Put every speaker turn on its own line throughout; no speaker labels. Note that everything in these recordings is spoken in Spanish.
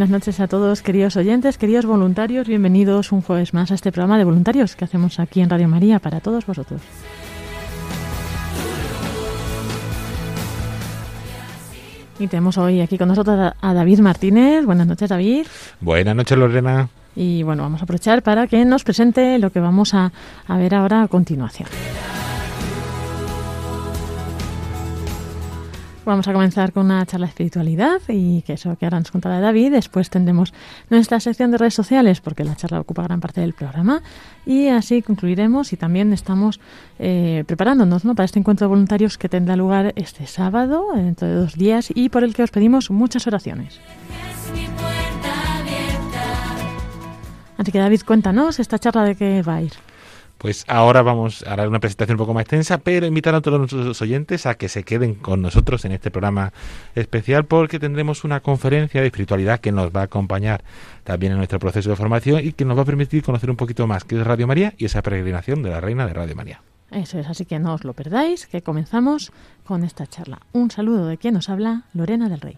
Buenas noches a todos, queridos oyentes, queridos voluntarios. Bienvenidos un jueves más a este programa de voluntarios que hacemos aquí en Radio María para todos vosotros. Y tenemos hoy aquí con nosotros a David Martínez. Buenas noches, David.
Buenas noches, Lorena.
Y bueno, vamos a aprovechar para que nos presente lo que vamos a, a ver ahora a continuación. Vamos a comenzar con una charla de espiritualidad y que eso que ahora nos contará David. Después tendremos nuestra sección de redes sociales porque la charla ocupa gran parte del programa y así concluiremos y también estamos eh, preparándonos ¿no? para este encuentro de voluntarios que tendrá lugar este sábado, dentro de dos días y por el que os pedimos muchas oraciones. Así que David, cuéntanos esta charla de qué va a ir.
Pues ahora vamos a dar una presentación un poco más extensa, pero invitar a todos nuestros oyentes a que se queden con nosotros en este programa especial porque tendremos una conferencia de espiritualidad que nos va a acompañar también en nuestro proceso de formación y que nos va a permitir conocer un poquito más qué es Radio María y esa peregrinación de la Reina de Radio María.
Eso es, así que no os lo perdáis, que comenzamos con esta charla. Un saludo de quien nos habla, Lorena del Rey.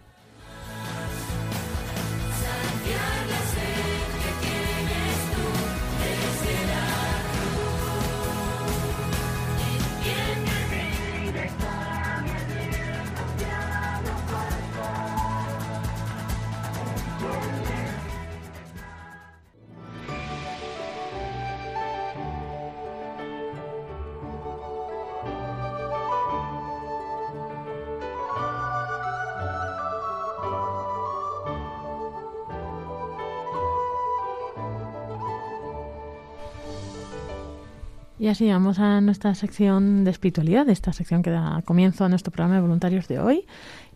Así vamos a nuestra sección de espiritualidad, esta sección que da comienzo a nuestro programa de voluntarios de hoy.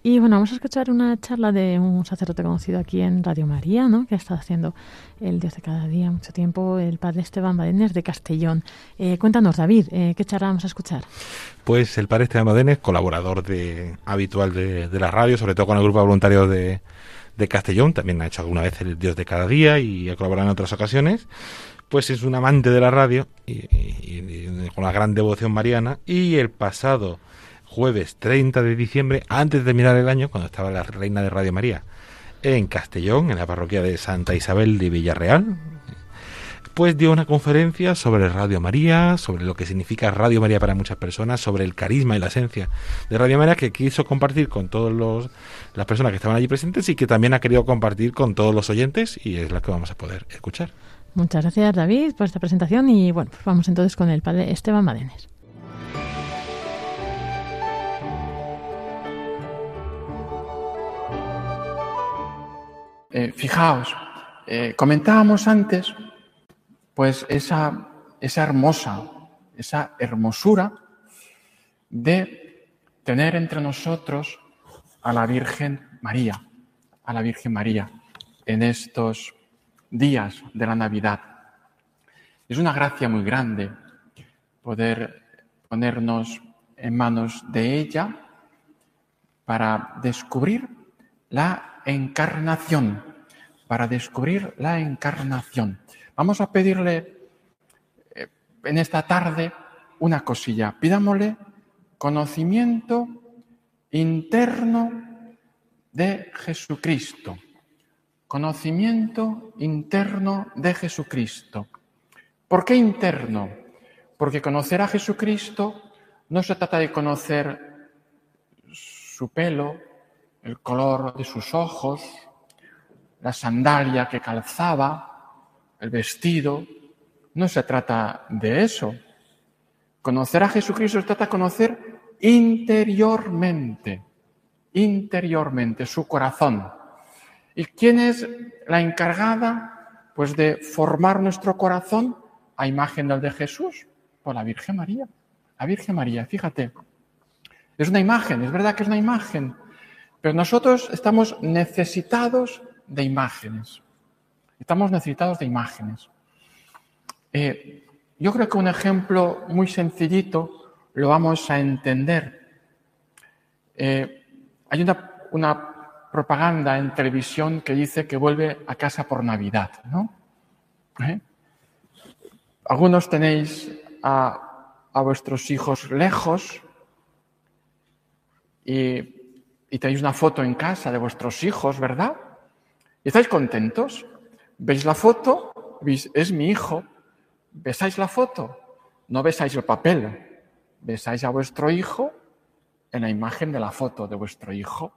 Y bueno, vamos a escuchar una charla de un sacerdote conocido aquí en Radio María, ¿no? que ha estado haciendo el Dios de cada día mucho tiempo, el padre Esteban Badenes de Castellón. Eh, cuéntanos, David, eh, ¿qué charla vamos a escuchar?
Pues el padre Esteban Modenes, colaborador de, habitual de, la radio, sobre todo con el grupo de voluntarios de Castellón, también ha hecho alguna vez el Dios de cada día y ha colaborado en otras ocasiones. Pues es un amante de la radio y, con una gran devoción mariana. Y el pasado jueves 30 de diciembre, antes de terminar el año, cuando estaba la reina de Radio María en Castellón, en la parroquia de Santa Isabel de Villarreal, pues dio una conferencia sobre Radio María, sobre lo que significa Radio María para muchas personas, sobre el carisma y la esencia de Radio María que quiso compartir con todas las personas que estaban allí presentes y que también ha querido compartir con todos los oyentes y es la que vamos a poder escuchar.
Muchas gracias, David, por esta presentación. Y bueno, pues vamos entonces con el padre Esteban Badenes.
Eh, fijaos, eh, comentábamos antes, pues esa, esa hermosa, esa hermosura de tener entre nosotros a la Virgen María, a la Virgen María en estos días de la Navidad. Es una gracia muy grande poder ponernos en manos de ella para descubrir la encarnación, para descubrir la encarnación. Vamos a pedirle eh, en esta tarde una cosilla. Pidámosle conocimiento interno de Jesucristo. Conocimiento interno de Jesucristo. ¿Por qué interno? Porque conocer a Jesucristo no se trata de conocer su pelo, el color de sus ojos, la sandalia que calzaba, el vestido. No se trata de eso. Conocer a Jesucristo se trata de conocer interiormente, interiormente, su corazón. ¿Y quién es la encargada? Pues de formar nuestro corazón a imagen del de Jesús, por la Virgen María. La Virgen María, fíjate, es una imagen, es verdad que es una imagen, pero nosotros estamos necesitados de imágenes. Estamos necesitados de imágenes. Eh, yo creo que un ejemplo muy sencillito lo vamos a entender. Eh, hay una, propaganda en televisión que dice que vuelve a casa por Navidad, ¿no? ¿Eh? Algunos tenéis a, vuestros hijos lejos y, tenéis una foto en casa de vuestros hijos, ¿verdad? ¿Y estáis contentos? ¿Veis la foto? Es mi hijo. ¿Besáis la foto? No besáis el papel. Besáis a vuestro hijo en la imagen de la foto de vuestro hijo.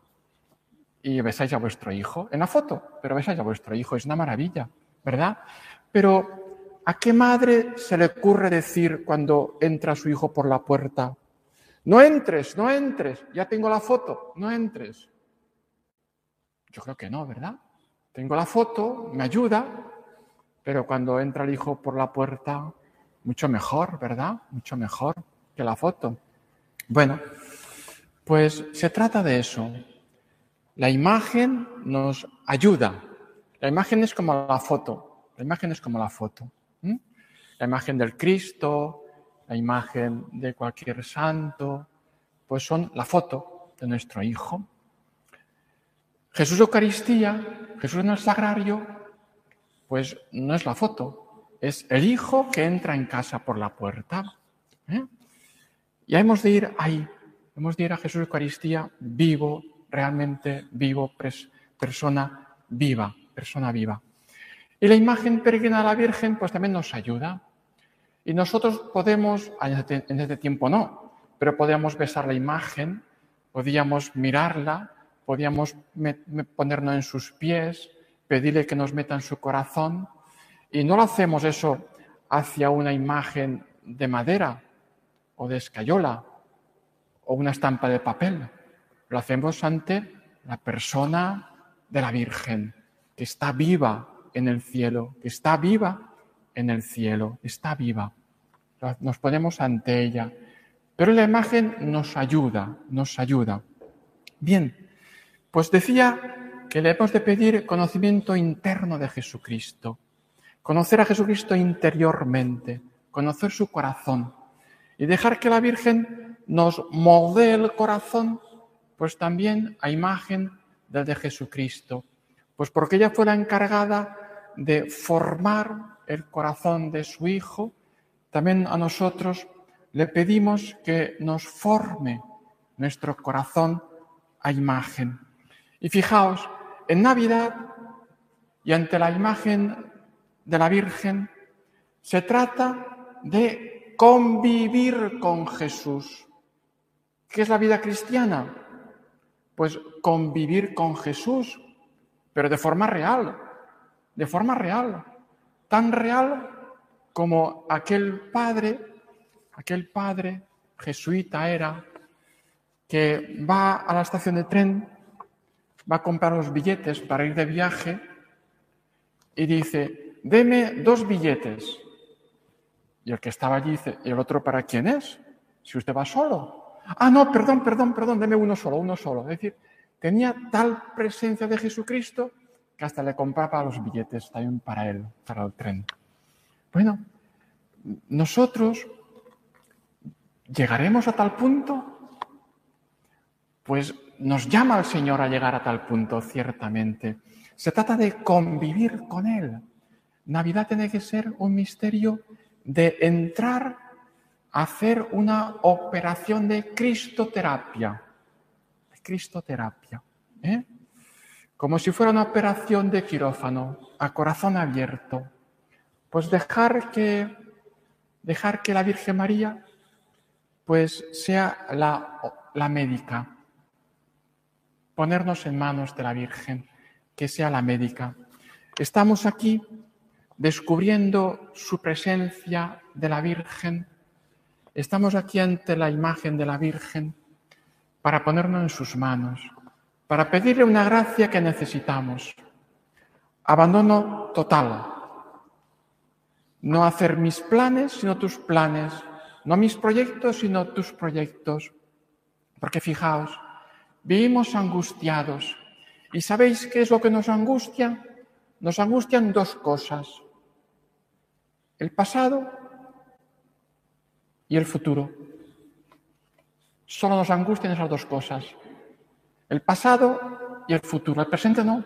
Y besáis a vuestro hijo en la foto, pero besáis a vuestro hijo. Es una maravilla, ¿verdad? Pero ¿a qué madre se le ocurre decir cuando entra su hijo por la puerta? No entres, no entres, ya tengo la foto, no entres. Yo creo que no, ¿verdad? Tengo la foto, me ayuda, pero cuando entra el hijo por la puerta, mucho mejor, ¿verdad? Mucho mejor que la foto. Bueno, pues se trata de eso. La imagen nos ayuda. La imagen es como la foto. La imagen es como la foto. La imagen del Cristo, la imagen de cualquier santo, pues son la foto de nuestro Hijo. Jesús Eucaristía, Jesús en el sagrario, pues no es la foto, es el hijo que entra en casa por la puerta. ¿eh? Ya hemos de ir ahí, hemos de ir a Jesús Eucaristía vivo, realmente vivo, persona viva, persona viva. Y la imagen peregrina de la Virgen, pues también nos ayuda. Y nosotros podemos, en este tiempo no, pero podíamos besar la imagen, podíamos mirarla, podíamos ponernos en sus pies, pedirle que nos meta en su corazón. Y no lo hacemos eso hacia una imagen de madera o de escayola o una estampa de papel. Lo hacemos ante la persona de la Virgen, que está viva en el cielo, que está viva en el cielo, está viva. Nos ponemos ante ella. Pero la imagen nos ayuda, nos ayuda. Bien, pues decía que le hemos de pedir conocimiento interno de Jesucristo, conocer a Jesucristo interiormente, conocer su corazón y dejar que la Virgen nos moldee el corazón, pues también a imagen de Jesucristo, pues porque ella fue la encargada de formar el corazón de su Hijo, también a nosotros le pedimos que nos forme nuestro corazón a imagen. Y fijaos, en Navidad y ante la imagen de la Virgen se trata de convivir con Jesús. ¿Qué es la vida cristiana? Pues convivir con Jesús, pero de forma real, de forma real, tan real como aquel padre, aquel padre jesuita era, que va a la estación de tren va a comprar los billetes para ir de viaje y dice, deme dos billetes. Y el que estaba allí dice, ¿y el otro para quién es? Si usted va solo. Ah, no, perdón, perdón, perdón, deme uno solo, uno solo. Es decir, tenía tal presencia de Jesucristo que hasta le compraba los billetes también para él, para el tren. Bueno, nosotros llegaremos a tal punto, pues nos llama al Señor a llegar a tal punto, ciertamente. Se trata de convivir con Él. Navidad tiene que ser un misterio de entrar hacer una operación de cristoterapia. De cristoterapia. ¿eh? Como si fuera una operación de quirófano, a corazón abierto. Pues dejar que, dejar que la Virgen María pues sea la, la médica, ponernos en manos de la Virgen, que sea la médica. Estamos aquí descubriendo su presencia de la Virgen, estamos aquí ante la imagen de la Virgen para ponernos en sus manos, para pedirle una gracia que necesitamos. Abandono total. No hacer mis planes, sino tus planes. No mis proyectos, sino tus proyectos. Porque fijaos, vivimos angustiados. ¿Y sabéis qué es lo que nos angustia? Nos angustian dos cosas. El pasado y el futuro. Solo nos angustian esas dos cosas. El pasado y el futuro. El presente no.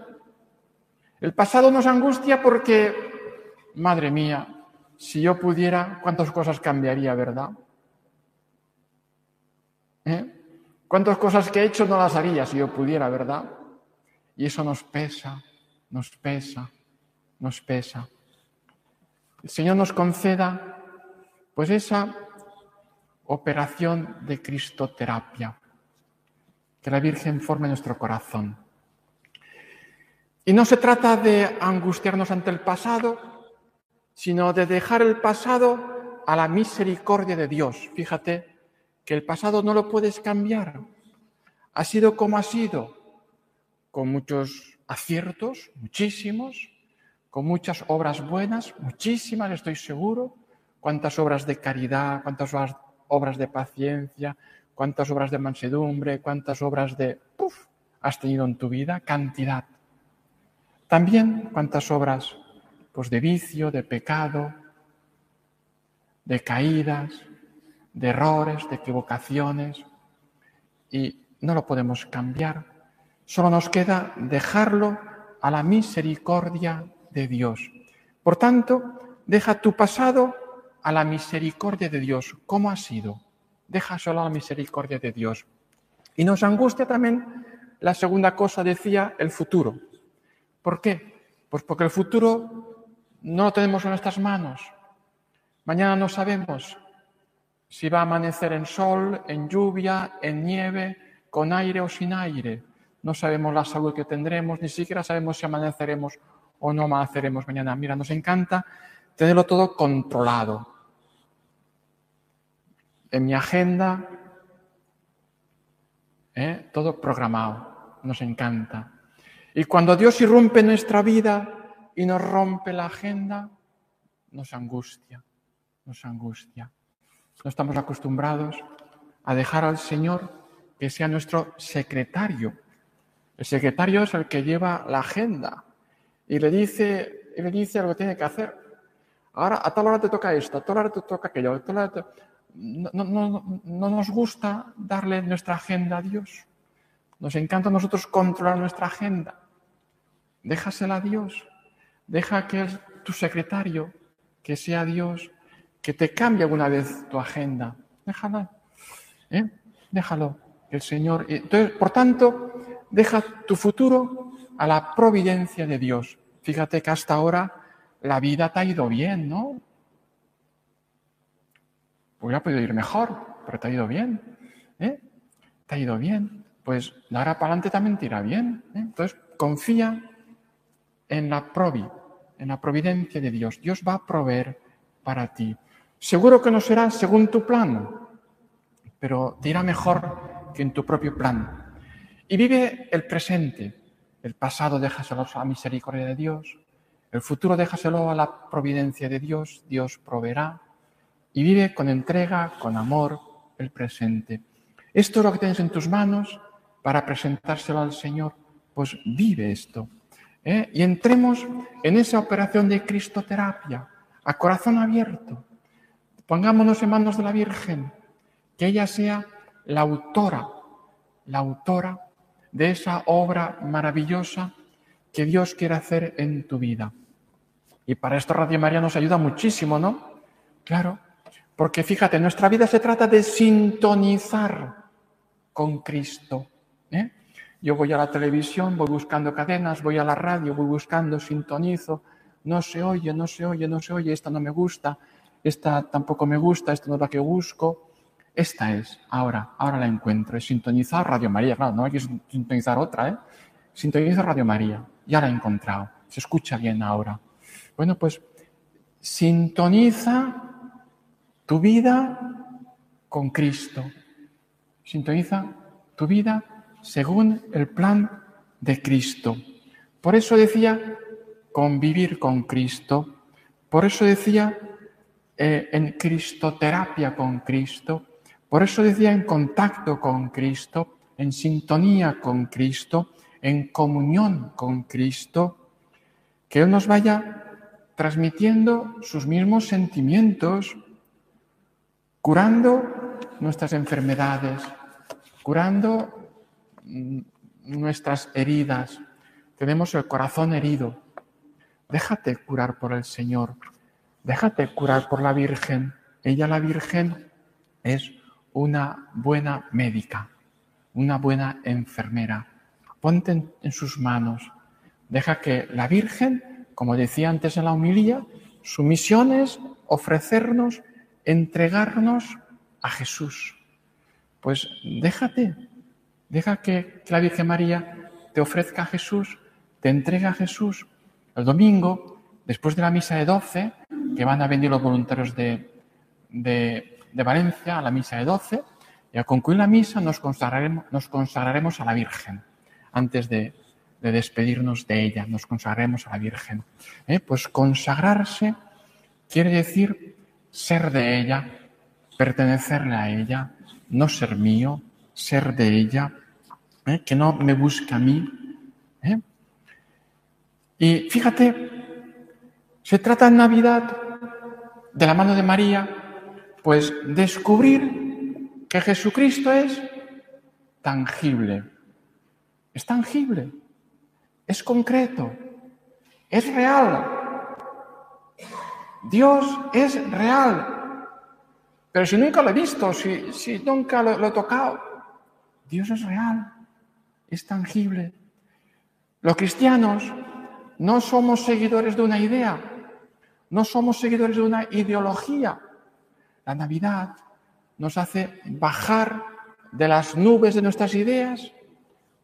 El pasado nos angustia porque, madre mía, si yo pudiera, cuántas cosas cambiaría, ¿verdad? ¿Eh? ¿Cuántas cosas que he hecho no las haría si yo pudiera, verdad? Y eso nos pesa, nos pesa, nos pesa. El Señor nos conceda, pues, esa operación de cristoterapia, que la Virgen forme nuestro corazón. Y no se trata de angustiarnos ante el pasado, sino de dejar el pasado a la misericordia de Dios. Fíjate que el pasado no lo puedes cambiar. Ha sido como ha sido, con muchos aciertos, muchísimos, con muchas obras buenas, muchísimas, estoy seguro, cuántas obras de caridad, cuántas obras, obras de paciencia, cuántas obras de mansedumbre, cuántas obras de... ¡puf! has tenido en tu vida, cantidad. También cuántas obras pues, de vicio, de pecado, de caídas, de errores, de equivocaciones, y no lo podemos cambiar. Solo nos queda dejarlo a la misericordia de Dios. Por tanto, deja tu pasado a la misericordia de Dios. ¿Cómo ha sido? Deja solo a la misericordia de Dios. Y nos angustia también la segunda cosa, decía, el futuro. ¿Por qué? Pues porque el futuro no lo tenemos en nuestras manos. Mañana no sabemos si va a amanecer en sol, en lluvia, en nieve, con aire o sin aire. No sabemos la salud que tendremos, ni siquiera sabemos si amaneceremos o no amaneceremos mañana. Mira, nos encanta tenerlo todo controlado. En mi agenda, ¿eh? todo programado. Nos encanta. Y cuando Dios irrumpe nuestra vida y nos rompe la agenda, nos angustia, nos angustia. No estamos acostumbrados a dejar al Señor que sea nuestro secretario. El secretario es el que lleva la agenda y le dice, y le dice lo que tiene que hacer. Ahora, a tal hora te toca esto, a tal hora te toca aquello. A tal hora te... no, no, no, no nos gusta darle nuestra agenda a Dios. Nos encanta a nosotros controlar nuestra agenda. Déjasela a Dios. Deja que es tu secretario, que sea Dios, que te cambie alguna vez tu agenda. Déjala. ¿eh? Déjalo. El Señor. Entonces, por tanto, deja tu futuro a la providencia de Dios. Fíjate que hasta ahora la vida te ha ido bien, ¿no? Hubiera podido ir mejor, pero te ha ido bien. ¿eh? Te ha ido bien. Pues de ahora para adelante también te irá bien. ¿eh? Entonces, confía en la provi, en la providencia de Dios. Dios va a proveer para ti. Seguro que no será según tu plan, pero te irá mejor que en tu propio plan. Y vive el presente. El pasado déjaselo a la misericordia de Dios. El futuro déjaselo a la providencia de Dios. Dios proveerá. Y vive con entrega, con amor, el presente. Esto es lo que tienes en tus manos para presentárselo al Señor. Pues vive esto. ¿eh? Y entremos en esa operación de cristoterapia, a corazón abierto. Pongámonos en manos de la Virgen, que ella sea la autora, la autora de esa obra maravillosa que Dios quiere hacer en tu vida. Y para esto Radio María nos ayuda muchísimo, ¿no? Claro, porque fíjate, nuestra vida se trata de sintonizar con Cristo. ¿eh? Yo voy a la televisión, voy buscando cadenas, voy a la radio, voy buscando, sintonizo, no se oye, no se oye, no se oye, esta no me gusta, esta tampoco me gusta, esta no es la que busco. Esta es, ahora, ahora la encuentro. Es sintonizar Radio María. Claro, no hay que sintonizar otra, ¿eh? Sintoniza Radio María. Ya la he encontrado. Se escucha bien ahora. Bueno, pues sintoniza tu vida con Cristo. Sintoniza tu vida según el plan de Cristo. Por eso decía convivir con Cristo. Por eso decía eh, en cristoterapia con Cristo. Por eso decía en contacto con Cristo, en sintonía con Cristo, en comunión con Cristo, que Él nos vaya transmitiendo sus mismos sentimientos, curando nuestras enfermedades, curando mm, nuestras heridas. Tenemos el corazón herido. Déjate curar por el Señor. Déjate curar por la Virgen. Ella, la Virgen, es una buena médica, una buena enfermera. Ponte en, sus manos. Deja que la Virgen, como decía antes en la homilía, su misión es ofrecernos, entregarnos a Jesús. Pues déjate, deja que, la Virgen María te ofrezca a Jesús, te entrega a Jesús. El domingo, después de la misa de 12, que van a venir los voluntarios de, de, de Valencia a la misa de 12, y al concluir la misa nos consagraremos, nos consagraremos a la Virgen antes de, de despedirnos de ella, nos consagraremos a la Virgen. ¿Eh? Pues consagrarse quiere decir ser de ella, pertenecerle a ella, no ser mío, ser de ella, ¿eh? que no me busque a mí. ¿eh? Y fíjate, se trata en Navidad, de la mano de María, pues descubrir que Jesucristo es tangible. Es tangible, es concreto, es real. Dios es real. Pero si nunca lo he visto, si, si nunca lo, lo he tocado, Dios es real, es tangible. Los cristianos no somos seguidores de una idea, no somos seguidores de una ideología. La Navidad nos hace bajar de las nubes de nuestras ideas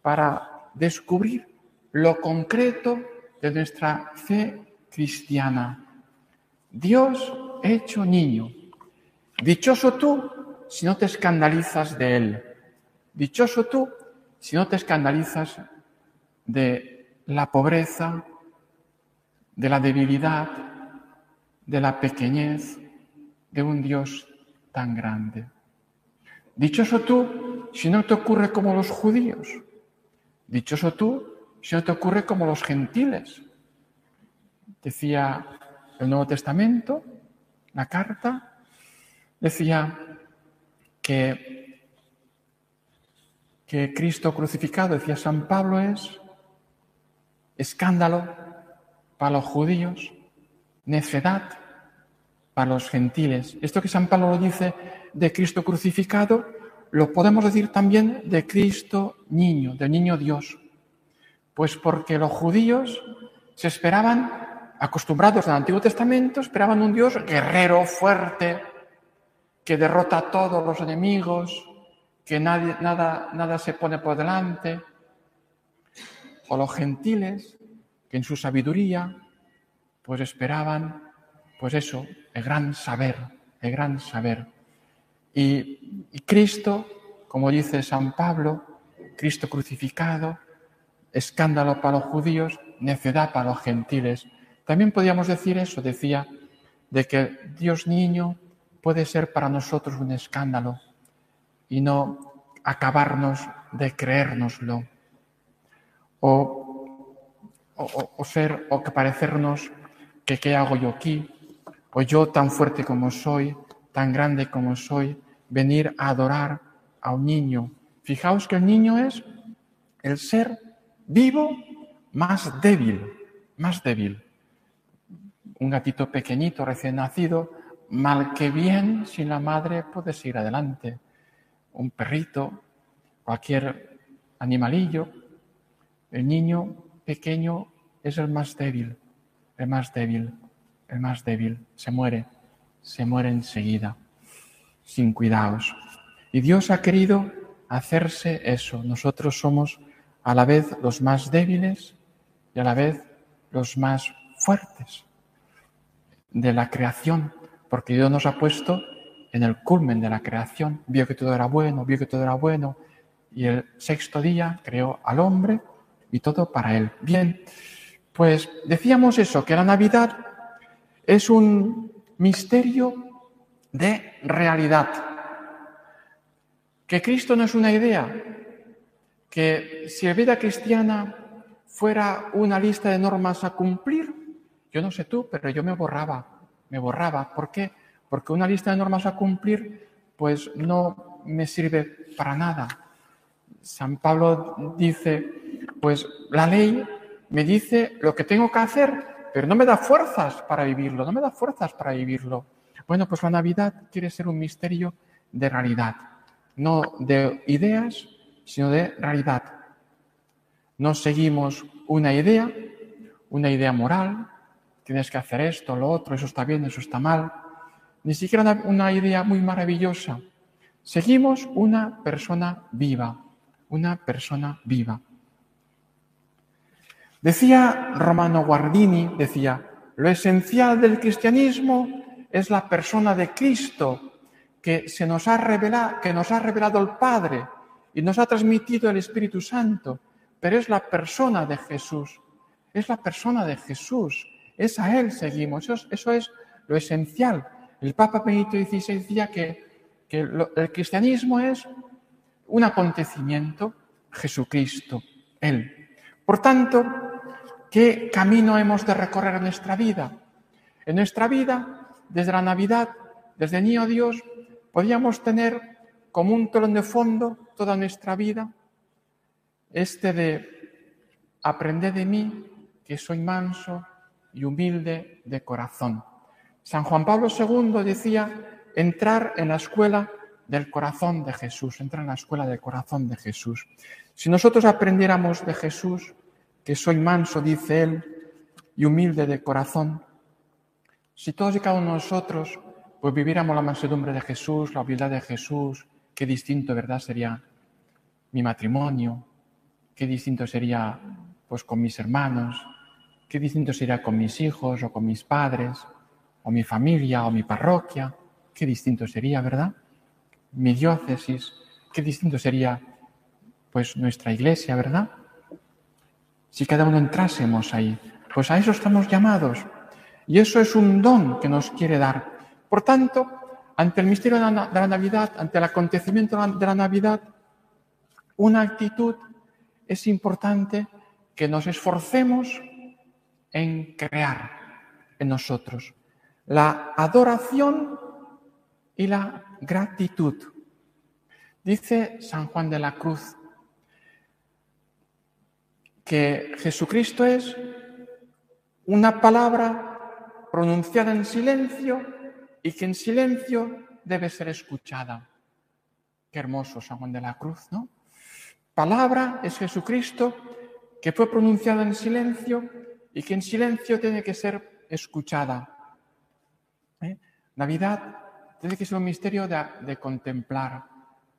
para descubrir lo concreto de nuestra fe cristiana. Dios hecho niño. Dichoso tú si no te escandalizas de él. Dichoso tú si no te escandalizas de la pobreza, de la debilidad, de la pequeñez de un Dios tan grande. Dichoso tú si no te ocurre como los judíos. Dichoso tú si no te ocurre como los gentiles. Decía el Nuevo Testamento, la carta, decía que, que Cristo crucificado, decía San Pablo, es escándalo para los judíos, necedad para los gentiles. Esto que San Pablo lo dice de Cristo crucificado, lo podemos decir también de Cristo niño, del niño Dios. Pues porque los judíos se esperaban, acostumbrados al Antiguo Testamento, esperaban un Dios guerrero, fuerte, que derrota a todos los enemigos, que nadie, nada, nada se pone por delante. O los gentiles, que en su sabiduría, pues esperaban, pues eso, el gran saber, el gran saber. Y, y Cristo, como dice San Pablo, Cristo crucificado, escándalo para los judíos, necedad para los gentiles. También podríamos decir eso, decía, de que Dios niño puede ser para nosotros un escándalo y no acabarnos de creérnoslo. O, o, ser, o que parecernos que qué hago yo aquí, o yo tan fuerte como soy, tan grande como soy, venir a adorar a un niño. Fijaos que el niño es el ser vivo más débil, más débil. Un gatito pequeñito, recién nacido, mal que bien, sin la madre puedes ir adelante. Un perrito, cualquier animalillo. El niño pequeño es el más débil, el más débil, el más débil. Se muere, se muere enseguida, sin cuidados. Y Dios ha querido hacerse eso. Nosotros somos a la vez los más débiles y a la vez los más fuertes de la creación, porque Dios nos ha puesto en el culmen de la creación, vio que todo era bueno, vio que todo era bueno, y el sexto día creó al hombre y todo para él. Bien, pues decíamos eso, que la Navidad es un misterio de realidad, que Cristo no es una idea, que si la vida cristiana fuera una lista de normas a cumplir, yo no sé tú, pero yo me borraba, me borraba. ¿Por qué? Porque una lista de normas a cumplir, pues no me sirve para nada. San Pablo dice, pues la ley me dice lo que tengo que hacer, pero no me da fuerzas para vivirlo, no me da fuerzas para vivirlo. Bueno, pues la Navidad quiere ser un misterio de realidad, no de ideas, sino de realidad. No seguimos una idea, una idea moral, tienes que hacer esto, lo otro, eso está bien, eso está mal. Ni siquiera una, idea muy maravillosa. Seguimos una persona viva, una persona viva. Decía Romano Guardini, decía, lo esencial del cristianismo es la persona de Cristo que se nos ha que nos ha revelado el Padre y nos ha transmitido el Espíritu Santo, pero es la persona de Jesús, es la persona de Jesús, es a Él seguimos, eso es, lo esencial. El Papa Benito XVI decía que, el cristianismo es un acontecimiento, Jesucristo, Él. Por tanto, ¿qué camino hemos de recorrer en nuestra vida? En nuestra vida, desde la Navidad, desde Niño Dios, podríamos tener como un telón de fondo toda nuestra vida, este de aprender de mí, que soy manso y humilde de corazón. San Juan Pablo II decía entrar en la escuela del corazón de Jesús, entrar en la escuela del corazón de Jesús. Si nosotros aprendiéramos de Jesús, que soy manso, dice él, y humilde de corazón, si todos y cada uno de nosotros pues viviéramos la mansedumbre de Jesús, la humildad de Jesús, qué distinto, ¿verdad? Sería mi matrimonio, qué distinto sería pues con mis hermanos, qué distinto sería con mis hijos o con mis padres, o mi familia o mi parroquia, qué distinto sería, ¿verdad? Mi diócesis, qué distinto sería pues nuestra iglesia, ¿verdad? Si cada uno entrásemos ahí, pues a eso estamos llamados. Y eso es un don que nos quiere dar. Por tanto, ante el misterio de la, de la Navidad, ante el acontecimiento de la Navidad, una actitud es importante que nos esforcemos en crear en nosotros la adoración y la gratitud. Dice San Juan de la Cruz que Jesucristo es una palabra pronunciada en silencio y que en silencio debe ser escuchada. Qué hermoso San Juan de la Cruz, ¿no? Palabra es Jesucristo que fue pronunciada en silencio y que en silencio tiene que ser escuchada. ¿Eh? Navidad tiene que ser un misterio de, contemplar,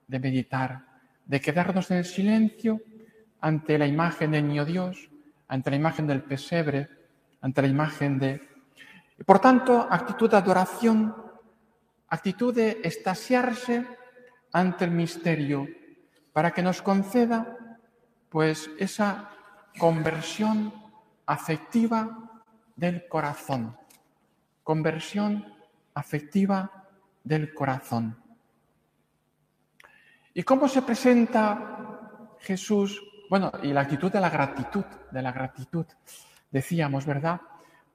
de meditar, de quedarnos en el silencio ante la imagen del niño Dios, ante la imagen del pesebre, ante la imagen de... Y por tanto, actitud de adoración, actitud de estasiarse ante el misterio, para que nos conceda pues esa conversión afectiva del corazón, conversión afectiva del corazón. ¿Y cómo se presenta Jesús? Bueno, y la actitud de la gratitud, de la gratitud, decíamos, ¿verdad?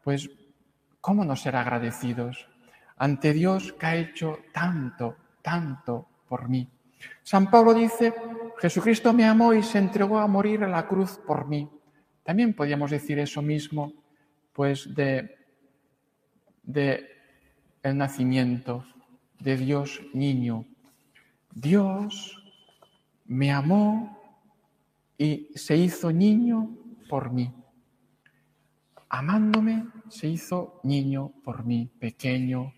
Pues, ¿cómo no ser agradecidos ante Dios que ha hecho tanto, tanto por mí? San Pablo dice, Jesucristo me amó y se entregó a morir en la cruz por mí. También podríamos decir eso mismo, pues, de, de el nacimiento de Dios niño. Dios me amó y se hizo niño por mí. Amándome se hizo niño por mí, pequeño,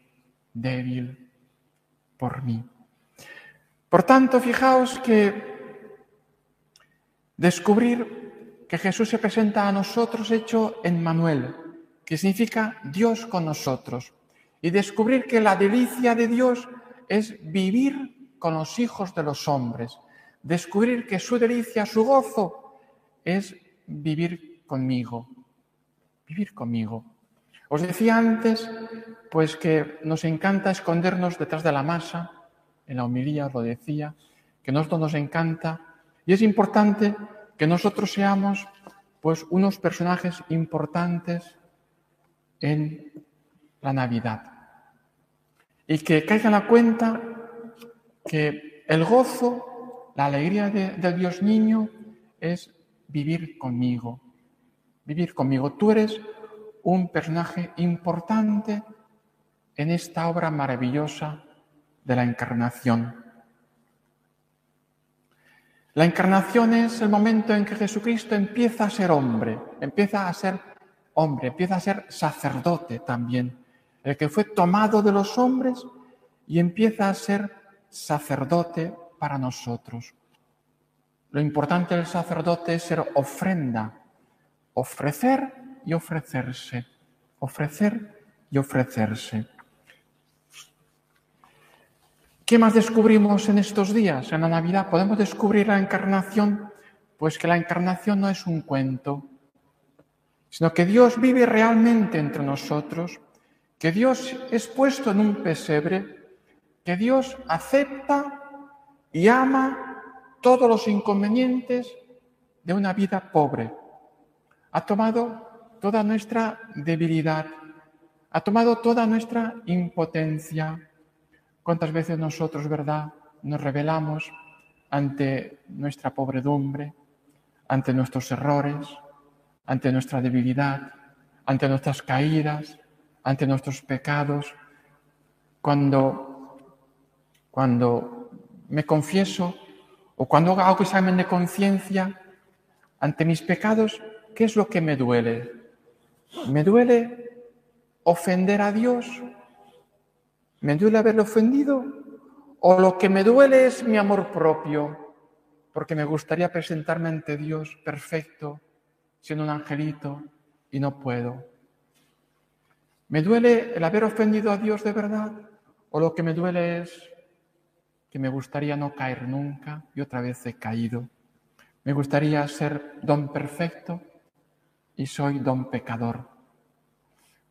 débil por mí. Por tanto, fijaos que descubrir que Jesús se presenta a nosotros hecho en Manuel, que significa Dios con nosotros, y descubrir que la delicia de Dios es vivir con los hijos de los hombres, descubrir que su delicia, su gozo, es vivir conmigo, vivir conmigo. Os decía antes, pues que nos encanta escondernos detrás de la masa, en la homilía lo decía, que nosotros nos encanta, y es importante que nosotros seamos pues unos personajes importantes en la Navidad. Y que caigan la cuenta que el gozo, la alegría de, de Dios niño es vivir conmigo. Vivir conmigo. Tú eres un personaje importante en esta obra maravillosa de la encarnación. La encarnación es el momento en que Jesucristo empieza a ser hombre, empieza a ser hombre, empieza a ser sacerdote también, el que fue tomado de los hombres y empieza a ser sacerdote para nosotros. Lo importante del sacerdote es ser ofrenda, ofrecer y ofrecerse, ofrecer y ofrecerse. ¿Qué más descubrimos en estos días, en la Navidad? Podemos descubrir la encarnación, pues que la encarnación no es un cuento, sino que Dios vive realmente entre nosotros, que Dios es puesto en un pesebre, que Dios acepta y ama todos los inconvenientes de una vida pobre. Ha tomado toda nuestra debilidad, ha tomado toda nuestra impotencia. ¿Cuántas veces nosotros, verdad, nos rebelamos ante nuestra pobredumbre, ante nuestros errores, ante nuestra debilidad, ante nuestras caídas, ante nuestros pecados? Cuando, cuando me confieso o cuando hago examen de conciencia ante mis pecados, ¿qué es lo que me duele? ¿Me duele ofender a Dios? ¿Me duele haberle ofendido? ¿O lo que me duele es mi amor propio? Porque me gustaría presentarme ante Dios perfecto, siendo un angelito, y no puedo. ¿Me duele el haber ofendido a Dios de verdad? ¿O lo que me duele es que me gustaría no caer nunca y otra vez he caído? Me gustaría ser don perfecto y soy don pecador.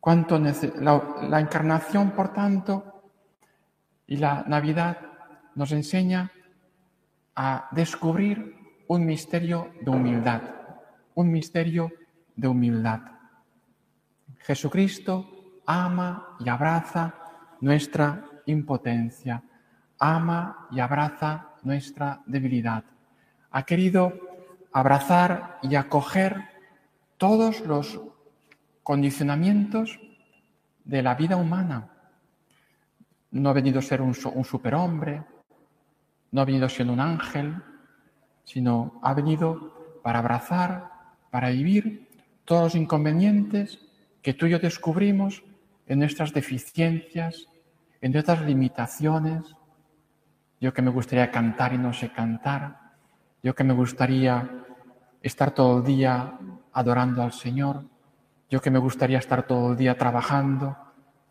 ¿Cuánto la, la encarnación, por tanto, y la Navidad nos enseña a descubrir un misterio de humildad, un misterio de humildad. Jesucristo ama y abraza nuestra impotencia, ama y abraza nuestra debilidad. Ha querido abrazar y acoger todos los condicionamientos de la vida humana. No ha venido a ser un, un superhombre, no ha venido siendo un ángel, sino ha venido para abrazar, para vivir todos los inconvenientes que tú y yo descubrimos en nuestras deficiencias, en nuestras limitaciones. Yo que me gustaría cantar y no sé cantar. Yo que me gustaría estar todo el día adorando al Señor. Yo que me gustaría estar todo el día trabajando.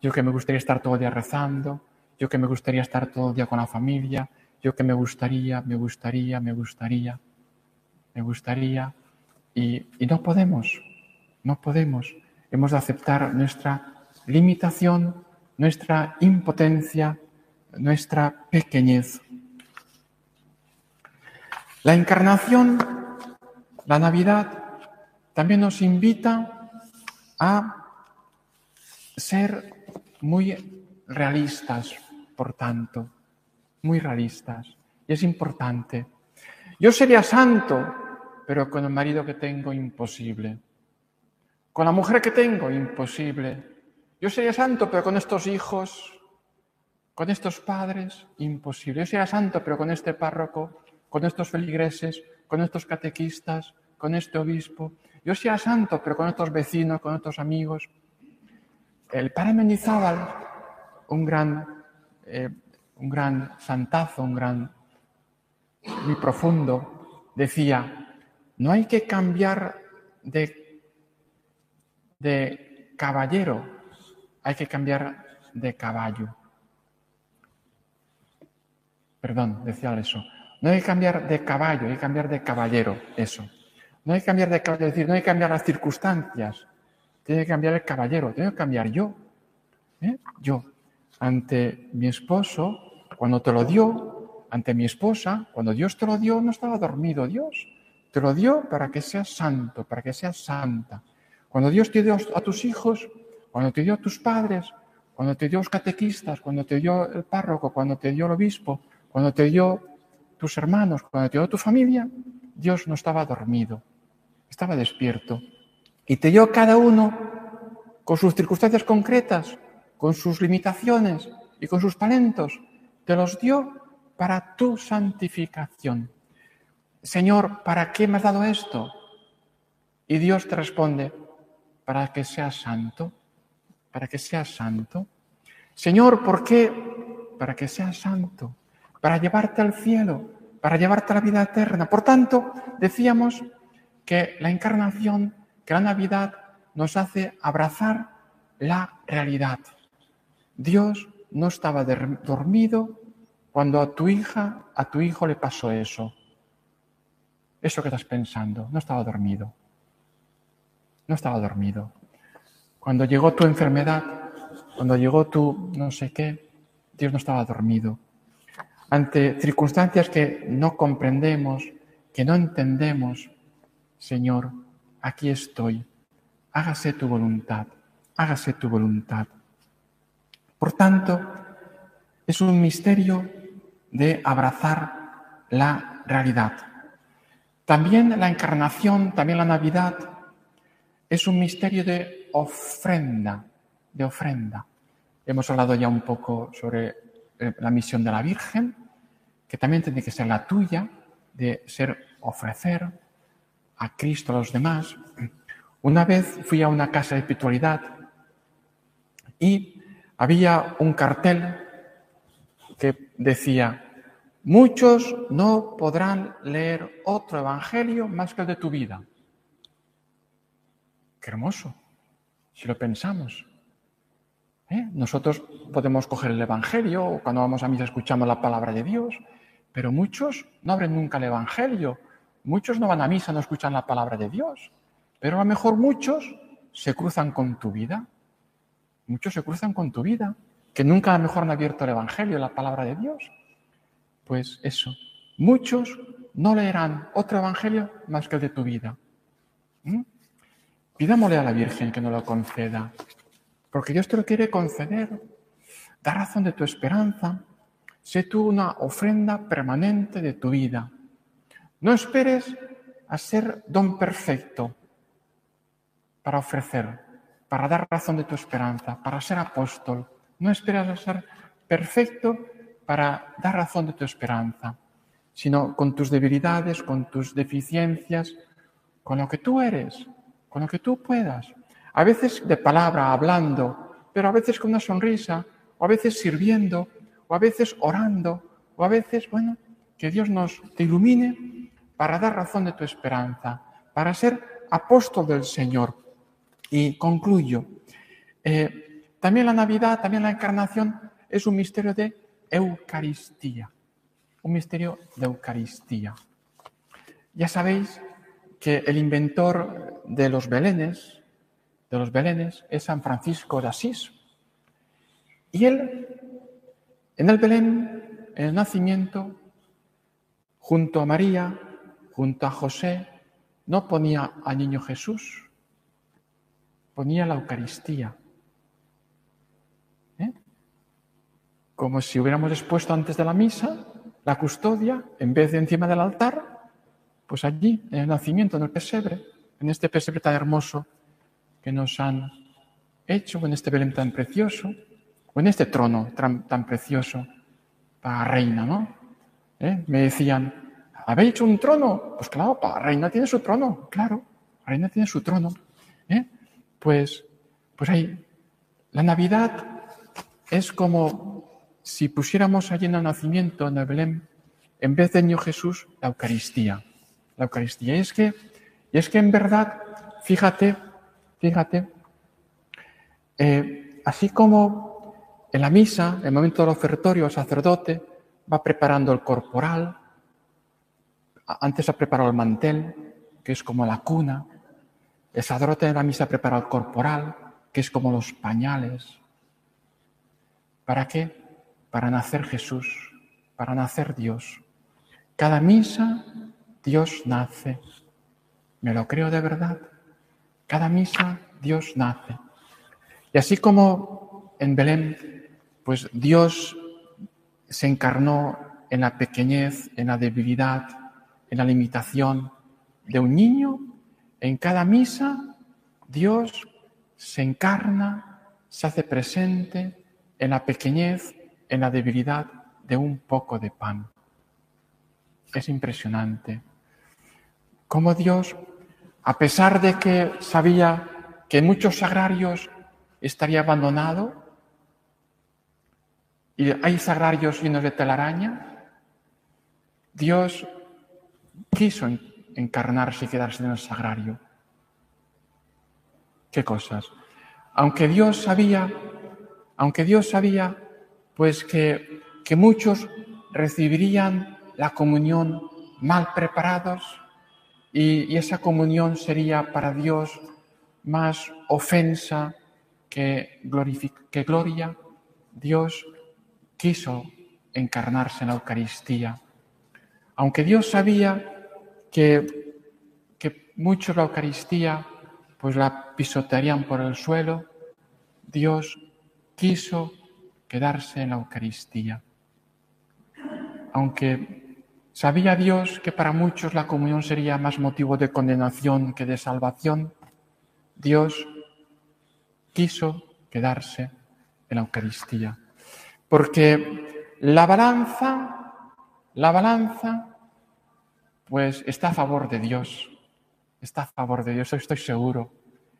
Yo que me gustaría estar todo el día rezando. Yo que me gustaría estar todo el día con la familia. Yo que me gustaría, me gustaría, me gustaría, me gustaría. Y, y no podemos, no podemos. Hemos de aceptar nuestra limitación, nuestra impotencia, nuestra pequeñez. La encarnación, la Navidad, también nos invita a ser muy realistas, por tanto, muy realistas. Y es importante. Yo sería santo, pero con el marido que tengo, imposible. Con la mujer que tengo, imposible. Yo sería santo, pero con estos hijos, con estos padres, imposible. Yo sería santo, pero con este párroco, con estos feligreses, con estos catequistas, con este obispo. Yo sería santo, pero con estos vecinos, con estos amigos. El padre Mendizábal un gran, eh, un gran santazo, un gran, muy profundo, decía, no hay que cambiar de, de caballero, hay que cambiar de caballo. Perdón, decía eso. No hay que cambiar de caballo, hay que cambiar de caballero, eso. No hay que cambiar de caballo, es decir, no hay que cambiar las circunstancias, tiene que cambiar el caballero, tengo que cambiar yo. ¿eh? Yo, ante mi esposo, cuando te lo dio, ante mi esposa, cuando Dios te lo dio, no estaba dormido Dios. Te lo dio para que seas santo, para que seas santa. Cuando Dios te dio a tus hijos, cuando te dio a tus padres, cuando te dio los catequistas, cuando te dio el párroco, cuando te dio el obispo, cuando te dio tus hermanos, cuando te dio tu familia, Dios no estaba dormido, estaba despierto. Y te dio cada uno con sus circunstancias concretas, con sus limitaciones y con sus talentos. Te los dio para tu santificación. Señor, ¿para qué me has dado esto? Y Dios te responde, para que seas santo, para que seas santo. Señor, ¿por qué? Para que seas santo, para llevarte al cielo, para llevarte a la vida eterna. Por tanto, decíamos que la encarnación, que la Navidad nos hace abrazar la realidad. Dios no estaba dormido cuando a tu hija, a tu hijo le pasó eso. Eso que estás pensando, no estaba dormido. No estaba dormido. Cuando llegó tu enfermedad, cuando llegó tu no sé qué, Dios no estaba dormido. Ante circunstancias que no comprendemos, que no entendemos, Señor, aquí estoy. Hágase tu voluntad, hágase tu voluntad. Por tanto, es un misterio de abrazar la realidad. También la encarnación, también la Navidad, es un misterio de ofrenda, de ofrenda. Hemos hablado ya un poco sobre eh, la misión de la Virgen, que también tiene que ser la tuya, de ser ofrecer a Cristo a los demás. Una vez fui a una casa de espiritualidad y había un cartel que decía, muchos no podrán leer otro evangelio más que el de tu vida. Qué hermoso, si lo pensamos. ¿Eh? Nosotros podemos coger el evangelio o cuando vamos a misa escuchamos la palabra de Dios, pero muchos no abren nunca el evangelio, muchos no van a misa, no escuchan la palabra de Dios, pero a lo mejor muchos se cruzan con tu vida. Muchos se cruzan con tu vida, que nunca a lo mejor han abierto el Evangelio, la palabra de Dios. Pues eso, muchos no leerán otro Evangelio más que el de tu vida. ¿Mm? Pidámosle a la Virgen que nos lo conceda, porque Dios te lo quiere conceder. Da razón de tu esperanza. Sé tú una ofrenda permanente de tu vida. No esperes a ser don perfecto para ofrecer, para dar razón de tu esperanza, para ser apóstol. No esperas a ser perfecto para dar razón de tu esperanza, sino con tus debilidades, con tus deficiencias, con lo que tú eres, con lo que tú puedas. A veces de palabra, hablando, pero a veces con una sonrisa, o a veces sirviendo, o a veces orando, o a veces, bueno, que Dios nos te ilumine para dar razón de tu esperanza, para ser apóstol del Señor. Y concluyo. Eh, también la Navidad, también la Encarnación es un misterio de Eucaristía. Un misterio de Eucaristía. Ya sabéis que el inventor de los belenes, de los belenes, es San Francisco de Asís. Y él, en el Belén, en el nacimiento, junto a María, junto a José, no ponía al niño Jesús, ponía la Eucaristía. ¿Eh? Como si hubiéramos expuesto antes de la misa la custodia, en vez de encima del altar, pues allí, en el nacimiento, en el pesebre, en este pesebre tan hermoso que nos han hecho, en este Belén tan precioso, o en este trono tan, tan precioso para reina, ¿no? ¿Eh? Me decían, ¿habéis hecho un trono? Pues claro, para reina tiene su trono, claro, reina tiene su trono. ¿eh? Pues, pues ahí, la Navidad es como si pusiéramos allí en el nacimiento, en el Belén, en vez del niño Jesús, la Eucaristía. La Eucaristía. Y es que, y es que en verdad, fíjate, fíjate, eh, así como en la misa, en el momento del ofertorio, el sacerdote va preparando el corporal, antes ha preparado el mantel, que es como la cuna, el sacerdote en la misa prepara el corporal, que es como los pañales. ¿Para qué? Para nacer Jesús, para nacer Dios. Cada misa Dios nace. Me lo creo de verdad. Cada misa Dios nace. Y así como en Belén, pues Dios se encarnó en la pequeñez, en la debilidad, en la limitación de un niño, en cada misa Dios se encarna, se hace presente en la pequeñez, en la debilidad de un poco de pan. Es impresionante. Cómo Dios, a pesar de que sabía que muchos sagrarios estaría abandonado, y hay sagrarios llenos de telaraña, Dios quiso encarnarse y quedarse en el sagrario. ¿Qué cosas? Aunque Dios sabía, aunque Dios sabía, pues que, que muchos recibirían la comunión mal preparados y, y esa comunión sería para Dios más ofensa que, que gloria, Dios quiso encarnarse en la Eucaristía. Aunque Dios sabía que, que muchos la Eucaristía pues la pisotearían por el suelo, Dios quiso quedarse en la Eucaristía. Aunque sabía Dios que para muchos la comunión sería más motivo de condenación que de salvación, Dios quiso quedarse en la Eucaristía. Porque la balanza, la balanza, pues está a favor de Dios. Está a favor de Dios, estoy seguro.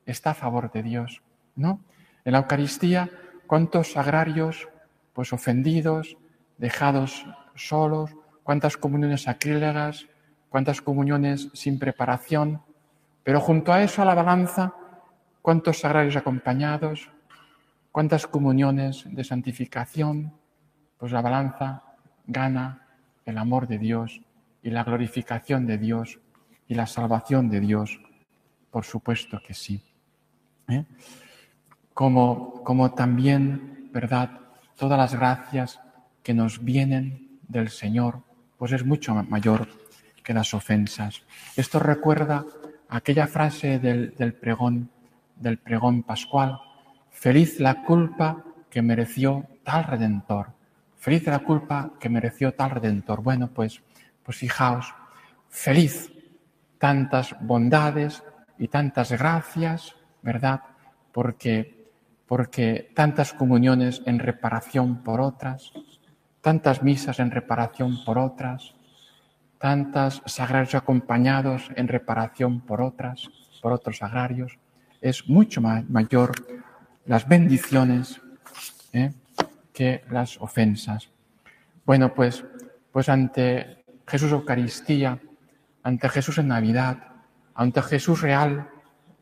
Está a favor de Dios, ¿no? En la Eucaristía, cuántos sagrarios, pues ofendidos, dejados solos, cuántas comuniones sacrílegas, cuántas comuniones sin preparación, pero junto a eso, a la balanza, cuántos sagrarios acompañados, cuántas comuniones de santificación, pues la balanza gana el amor de Dios y la glorificación de Dios y la salvación de Dios, por supuesto que sí. ¿eh? Como, como también, ¿verdad? Todas las gracias que nos vienen del Señor, pues es mucho mayor que las ofensas. Esto recuerda aquella frase del, del pregón, del pregón pascual, feliz la culpa que mereció tal redentor. Feliz la culpa que mereció tal redentor. Bueno, pues, pues fijaos, feliz tantas bondades y tantas gracias, ¿verdad? Porque, porque tantas comuniones en reparación por otras, tantas misas en reparación por otras, tantas sagrarios acompañados en reparación por otras, por otros sagrarios, es mucho ma- mayor las bendiciones ¿eh? que las ofensas. Bueno, pues, pues ante Jesús Eucaristía, ante Jesús en Navidad, ante Jesús real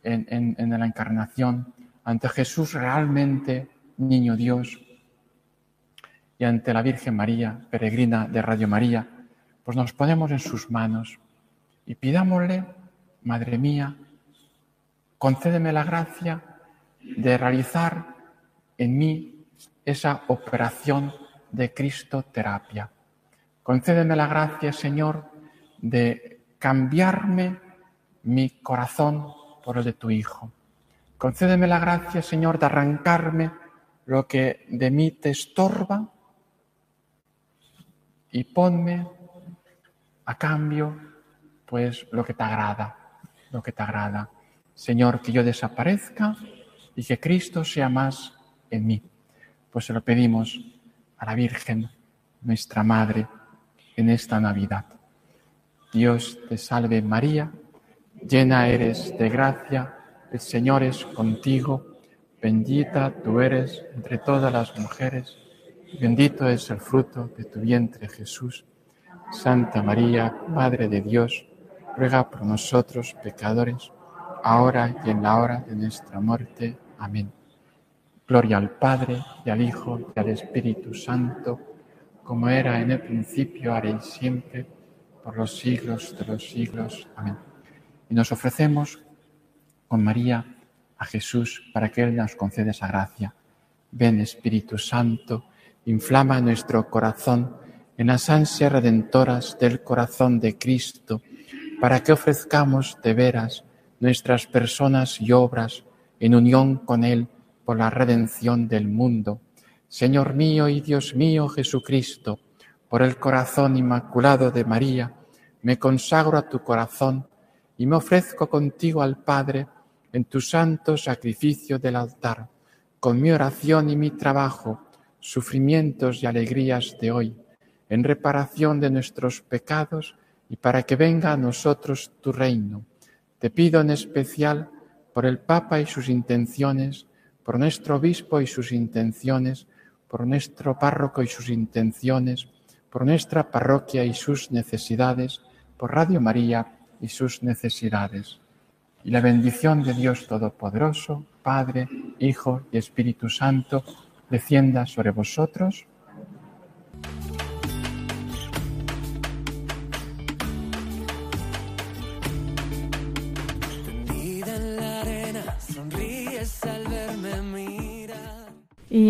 en, en- la encarnación, ante Jesús realmente niño Dios y ante la Virgen María, peregrina de Radio María, pues nos ponemos en sus manos y pidámosle, Madre mía, concédeme la gracia de realizar en mí esa operación de Cristo terapia. Concédeme la gracia, Señor, de cambiarme mi corazón por el de tu Hijo. Concédeme la gracia, Señor, de arrancarme lo que de mí te estorba y ponme a cambio, pues, lo que te agrada, lo que te agrada. Señor, que yo desaparezca y que Cristo sea más en mí. Pues se lo pedimos a la Virgen, nuestra Madre, en esta Navidad. Dios te salve María, llena eres de gracia, el Señor es contigo, Bendita tú eres entre todas las mujeres, bendito es el fruto de tu vientre Jesús. Santa María, Madre de Dios, ruega por nosotros pecadores, ahora y en la hora de nuestra muerte. Amén. Gloria al Padre, y al Hijo, y al Espíritu Santo, como era en el principio, ahora y siempre, por los siglos de los siglos. Amén. Y nos ofrecemos con María a Jesús para que Él nos conceda esa gracia. Ven Espíritu Santo, inflama nuestro corazón en las ansias redentoras del corazón de Cristo, para que ofrezcamos de veras nuestras personas y obras en unión con Él por la redención del mundo. Señor mío y Dios mío Jesucristo, por el corazón inmaculado de María, me consagro a tu corazón y me ofrezco contigo al Padre en tu santo sacrificio del altar, con mi oración y mi trabajo, sufrimientos y alegrías de hoy, en reparación de nuestros pecados y para que venga a nosotros tu reino. Te pido en especial por el Papa y sus intenciones, por nuestro obispo y sus intenciones, por nuestro párroco y sus intenciones, por nuestra parroquia y sus necesidades, por Radio María y sus necesidades. Y la bendición de Dios Todopoderoso, Padre, Hijo y Espíritu Santo, descienda sobre vosotros.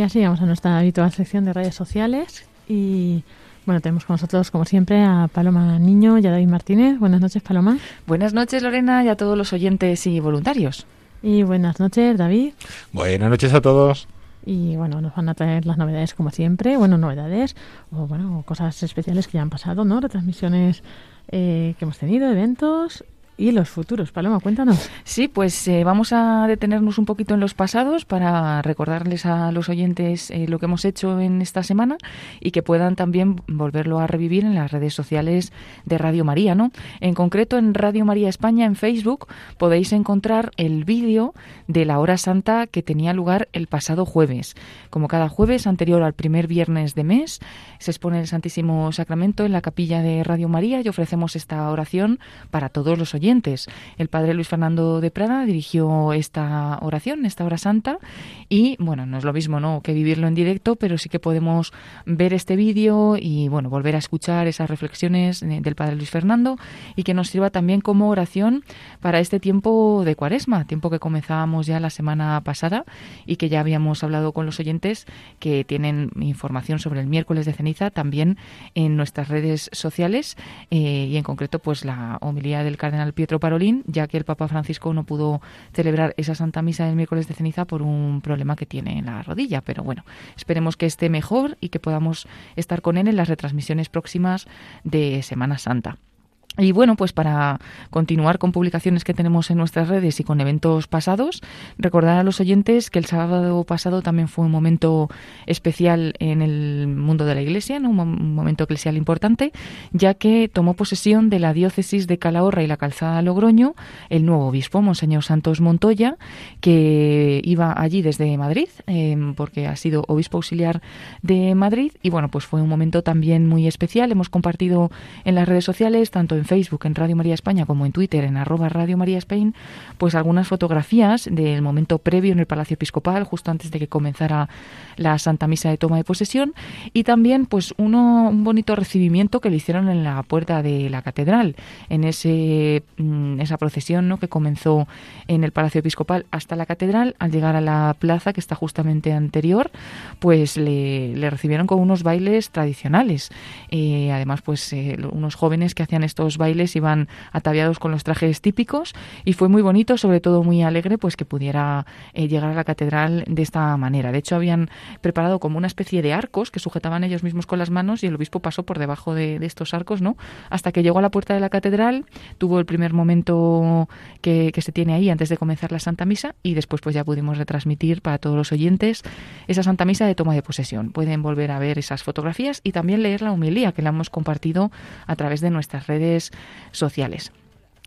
Y así vamos a nuestra habitual sección de redes sociales. Y bueno, tenemos con nosotros, como siempre, a Paloma Niño y a David Martínez. Buenas noches, Paloma.
Buenas noches, Lorena, y a todos los oyentes y voluntarios.
Y buenas noches, David.
Buenas noches a todos.
Y bueno, nos van a traer las novedades como siempre, bueno, novedades o bueno, cosas especiales que ya han pasado, ¿no? Retransmisiones eh, que hemos tenido, eventos y los futuros. Paloma, cuéntanos.
Sí, pues eh, vamos a detenernos un poquito en los pasados para recordarles a los oyentes eh, lo que hemos hecho en esta semana y que puedan también volverlo a revivir en las redes sociales de Radio María, ¿no? En concreto en Radio María España en Facebook podéis encontrar el vídeo de la hora santa que tenía lugar el pasado jueves. Como cada jueves anterior al primer viernes de mes, se expone el Santísimo Sacramento en la capilla de Radio María y ofrecemos esta oración para todos los oyentes. El padre Luis Fernando de Prada dirigió esta oración, esta hora santa, y bueno, no es lo mismo ¿no? que vivirlo en directo, pero sí que podemos ver este vídeo y bueno, volver a escuchar esas reflexiones del padre Luis Fernando y que nos sirva también como oración para este tiempo de cuaresma, tiempo que comenzábamos ya la semana pasada y que ya habíamos hablado con los oyentes que tienen información sobre el miércoles de ceniza también en nuestras redes sociales eh, y en concreto pues la homilía del cardenal Pietro Parolín, ya que el Papa Francisco no pudo celebrar esa Santa Misa el miércoles de ceniza por un problema que tiene en la rodilla. Pero bueno, esperemos que esté mejor y que podamos estar con él en las retransmisiones próximas de Semana Santa. Y bueno, pues para continuar con publicaciones que tenemos en nuestras redes y con eventos pasados, recordar a los oyentes que el sábado pasado también fue un momento especial en el mundo de la Iglesia, ¿no? un, momento eclesial importante, ya que tomó posesión de la diócesis de Calahorra y la Calzada Logroño el nuevo obispo, Monseñor Santos Montoya, que iba allí desde Madrid, eh, porque ha sido obispo auxiliar de Madrid. Y bueno, pues fue un momento también muy especial. Hemos compartido en las redes sociales, tanto en Facebook, en Radio María España, como en Twitter, en arroba Radio María Spain, pues algunas fotografías del momento previo en el Palacio Episcopal, justo antes de que comenzara la Santa Misa de toma de posesión, y también pues uno, un bonito recibimiento que le hicieron en la puerta de la catedral, en ese, mm, esa procesión ¿no? que comenzó en el Palacio Episcopal hasta la catedral, al llegar a la plaza que está justamente anterior, pues le, recibieron con unos bailes tradicionales. Eh, además, pues eh, unos jóvenes que hacían estos bailes iban ataviados con los trajes típicos y fue muy bonito, sobre todo muy alegre, pues que pudiera eh, llegar a la catedral de esta manera. De hecho, habían preparado como una especie de arcos que sujetaban ellos mismos con las manos y el obispo pasó por debajo de, de estos arcos, ¿no? Hasta que llegó a la puerta de la catedral, tuvo el primer momento que, que se tiene ahí antes de comenzar la Santa Misa y después pues ya pudimos retransmitir para todos los oyentes esa Santa Misa de toma de posesión. Pueden volver a ver esas fotografías y también leer la humilía que la hemos compartido a través de nuestras redes sociales.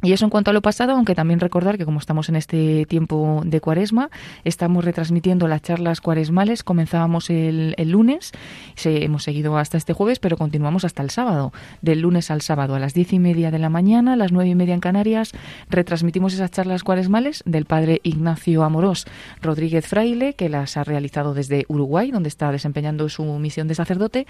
Y eso en cuanto a lo pasado, aunque también recordar que como estamos en este tiempo de cuaresma, estamos retransmitiendo las charlas cuaresmales. Comenzábamos el, el lunes, se, hemos seguido hasta este jueves, pero continuamos hasta el sábado. Del lunes al sábado a las diez y media de la mañana, a las nueve y media en Canarias, retransmitimos esas charlas cuaresmales del padre Ignacio Amorós Rodríguez Fraile, que las ha realizado desde Uruguay, donde está desempeñando su misión de sacerdote.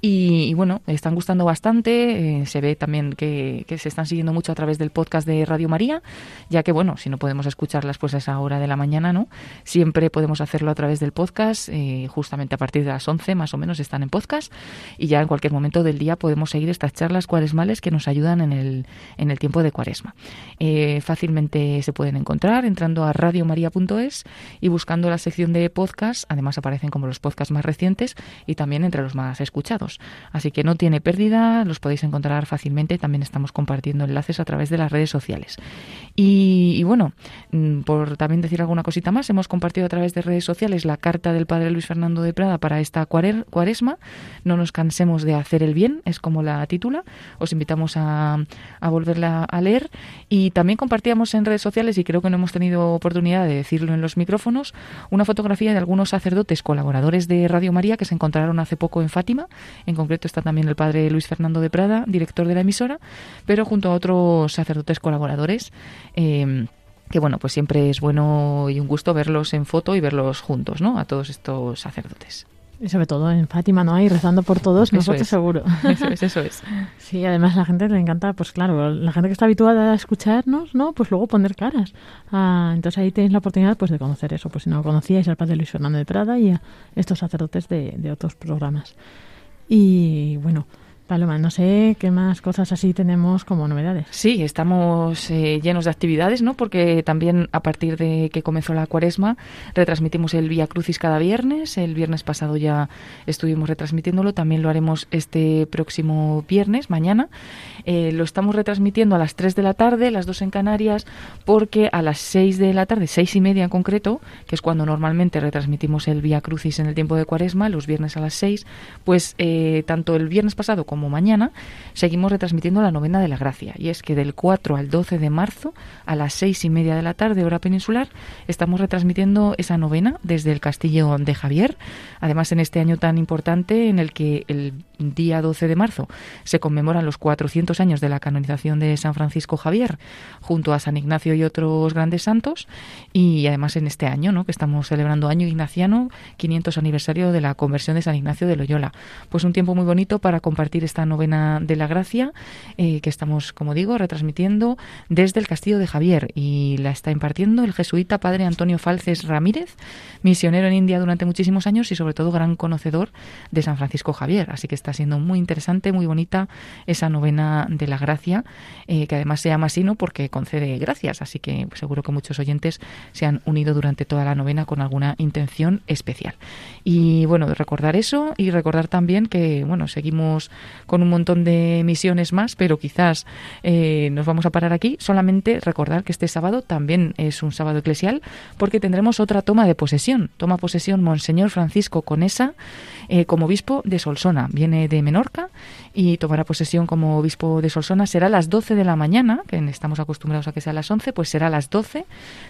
Y, bueno, están gustando bastante. eh, se ve también que, que se están siguiendo mucho a través del podcast de Radio María, ya que bueno, si no podemos escucharlas pues a esa hora de la mañana, ¿no? Siempre podemos hacerlo a través del podcast, eh, justamente a partir de las 11 más o menos están en podcast y ya en cualquier momento del día podemos seguir estas charlas cuaresmales que nos ayudan en el, en el tiempo de cuaresma. Eh, fácilmente se pueden encontrar entrando a radiomaria.es y buscando la sección de podcast, además aparecen como los podcasts más recientes y también entre los más escuchados. Así que no tiene pérdida, los podéis encontrar fácilmente, también estamos compartiendo enlaces a través de las redes sociales. Y, bueno, mm, por también decir alguna cosita más, hemos compartido a través de redes sociales la carta del padre Luis Fernando de Prada para esta cuare- cuaresma. No nos cansemos de hacer el bien, es como la titula. Os invitamos a, a volverla a leer. Y también compartíamos en redes sociales, y creo que no hemos tenido oportunidad de decirlo en los micrófonos, una fotografía de algunos sacerdotes colaboradores de Radio María que se encontraron hace poco en Fátima. En concreto está también el padre Luis Fernando de Prada, director de la emisora, pero junto a otros sacerdotes colaboradores. eh, que bueno, pues siempre es bueno y un gusto verlos en foto y verlos juntos, ¿no? A todos estos sacerdotes.
Y sobre todo en Fátima, ¿no? Ahí rezando por todos, nosotros
es.
seguro.
Eso es, eso es.
Sí, además la gente le encanta, pues claro, la gente que está habituada a escucharnos, ¿no? Pues luego poner caras. Ah, entonces ahí tenéis la oportunidad pues de conocer eso, pues si no conocíais al padre Luis Fernando de Prada y a estos sacerdotes de, de otros programas. Y bueno, Paloma, no sé qué más cosas así tenemos como novedades.
Sí, estamos eh, llenos de actividades, ¿no? Porque también a partir de que comenzó la cuaresma retransmitimos el Vía Crucis cada viernes. El viernes pasado ya estuvimos retransmitiéndolo, también lo haremos este próximo viernes, mañana. Eh, lo estamos retransmitiendo a las 3 de la tarde, las 2 en Canarias, porque a las 6 de la tarde, 6 y media en concreto, que es cuando normalmente retransmitimos el Vía Crucis en el tiempo de cuaresma, los viernes a las 6, pues eh, tanto el viernes pasado como mañana seguimos retransmitiendo la novena de la gracia. Y es que del 4 al 12 de marzo, a las 6 y media de la tarde, hora peninsular, estamos retransmitiendo esa novena desde el castillo de Javier. Además, en este año tan importante en el que el día 12 de marzo se conmemoran los 400 años de la canonización de San Francisco Javier, junto a San Ignacio y otros grandes santos. Y además en este año, ¿no? que estamos celebrando año ignaciano, 500 aniversario de la conversión de San Ignacio de Loyola. Pues un tiempo muy bonito para compartir esta novena de la gracia eh, que estamos, como digo, retransmitiendo desde el castillo de Javier y la está impartiendo el jesuita padre Antonio Falces Ramírez, misionero en India durante muchísimos años y sobre todo gran conocedor de San Francisco Javier. Así que está siendo muy interesante, muy bonita esa novena de la gracia, eh, que además se llama así ¿no? porque concede gracias. Así que seguro que muchos oyentes se han unido durante toda la novena con alguna intención especial. Y bueno, recordar eso y recordar también que bueno, seguimos con un montón de misiones más, pero quizás eh, nos vamos a parar aquí. Solamente recordar que este sábado también es un sábado eclesial porque tendremos otra toma de posesión. Toma posesión Monseñor Francisco Conesa eh, como obispo de Solsona. Viene de Menorca y tomará posesión como obispo de Solsona. Será a las 12 de la mañana, que estamos acostumbrados a que sea a las 11, pues será a las 12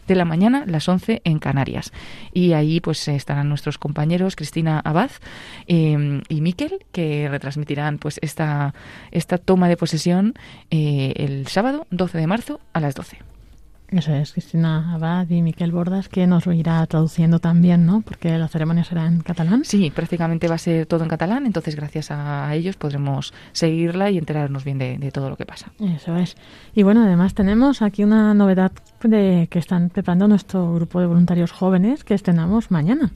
de la mañana, las 11 en Canarias. Y ahí pues estarán nuestros compañeros Cristina Abad eh, y Miquel, que retransmitirán pues esta, esta toma de posesión eh, el sábado 12 de marzo a las 12.
Eso es, Cristina Abad y Miquel Bordas, que nos lo irá traduciendo también, ¿no? Porque la ceremonia será en catalán.
Sí, prácticamente va a ser todo en catalán, entonces gracias a ellos podremos seguirla y enterarnos bien de, de todo lo que pasa.
Eso es. Y bueno, además tenemos aquí una novedad de que están preparando nuestro grupo de voluntarios jóvenes que estrenamos mañana.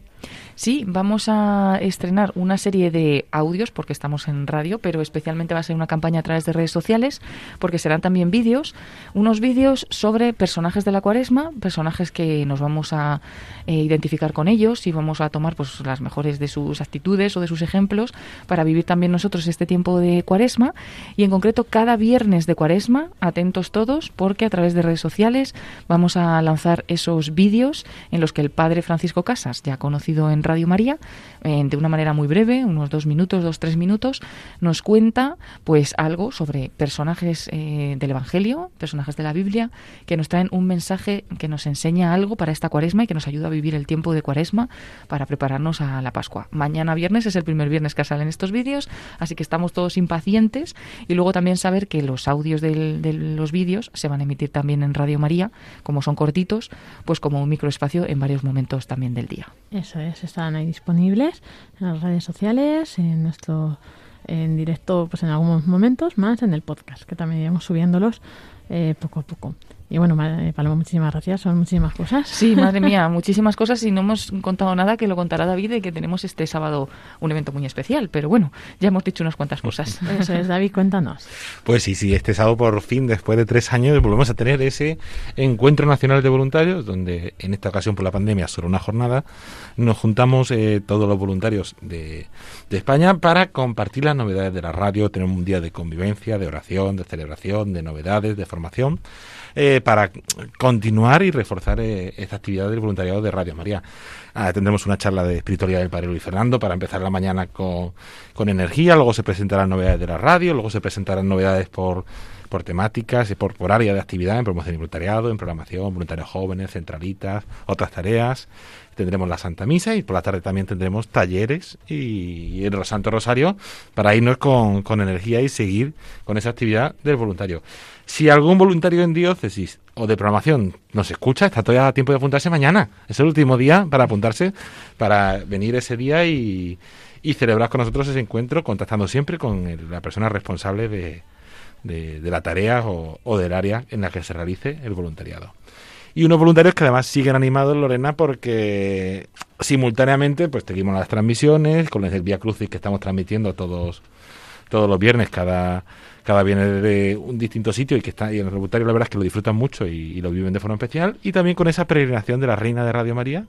Sí, vamos a estrenar una serie de audios porque estamos en radio, pero especialmente va a ser una campaña a través de redes sociales porque serán también vídeos, unos vídeos sobre personajes de la cuaresma, personajes que nos vamos a eh, identificar con ellos y vamos a tomar pues las mejores de sus actitudes o de sus ejemplos para vivir también nosotros este tiempo de cuaresma. Y en concreto cada viernes de cuaresma, atentos todos porque a través de redes sociales vamos a lanzar esos vídeos en los que el padre Francisco Casas, ya conocido en Radio María, eh, de una manera muy breve, unos dos minutos, dos, tres minutos, nos cuenta pues algo sobre personajes eh, del Evangelio, personajes de la Biblia, que nos traen un mensaje que nos enseña algo para esta cuaresma y que nos ayuda a vivir el tiempo de cuaresma para prepararnos a la Pascua. Mañana viernes es el primer viernes que salen estos vídeos, así que estamos todos impacientes y luego también saber que los audios de los vídeos se van a emitir también en Radio María, como son cortitos, pues como un microespacio en varios momentos también del día.
Eso es, están ahí disponibles en las redes sociales, en nuestro en directo, pues en algunos momentos, más en el podcast, que también iremos subiéndolos eh, poco a poco. Y bueno, eh, Paloma, muchísimas gracias, son muchísimas cosas.
Sí, madre mía, muchísimas cosas y no hemos contado nada que lo contará David de que tenemos este sábado un evento muy especial, pero bueno, ya hemos dicho unas cuantas cosas.
Eso es, David, cuéntanos.
Pues sí, sí, este sábado por fin, después de tres años, volvemos a tener ese encuentro nacional de voluntarios, donde en esta ocasión por la pandemia, solo una jornada, nos juntamos eh, todos los voluntarios de, de España para compartir las novedades de la radio, tener un día de convivencia, de oración, de celebración, de novedades, de formación, eh, para continuar y reforzar eh, esta actividad del voluntariado de Radio María. Ah, tendremos una charla de espiritualidad del Padre Luis Fernando para empezar la mañana con, con energía, luego se presentarán novedades de la radio, luego se presentarán novedades por, por temáticas y por, por área de actividad, en promoción y voluntariado, en programación, voluntarios jóvenes, centralitas, otras tareas. Tendremos la Santa Misa y por la tarde también tendremos talleres y, el Santo Rosario para irnos con, con energía y seguir con esa actividad del voluntario. Si algún voluntario en diócesis o de programación nos escucha, está todavía a tiempo de apuntarse mañana. Es el último día para apuntarse, para venir ese día y, celebrar con nosotros ese encuentro, contactando siempre con el- la persona responsable de, de, la tarea o, o del área en la que se realice el voluntariado. Y unos voluntarios que además siguen animados, Lorena, porque simultáneamente pues seguimos las transmisiones con el Vía Crucis que estamos transmitiendo todos todos los viernes, cada, cada viernes de un distinto sitio y que está y en los voluntarios la verdad es que lo disfrutan mucho y, y lo viven de forma especial. Y también con esa peregrinación de la Reina de Radio María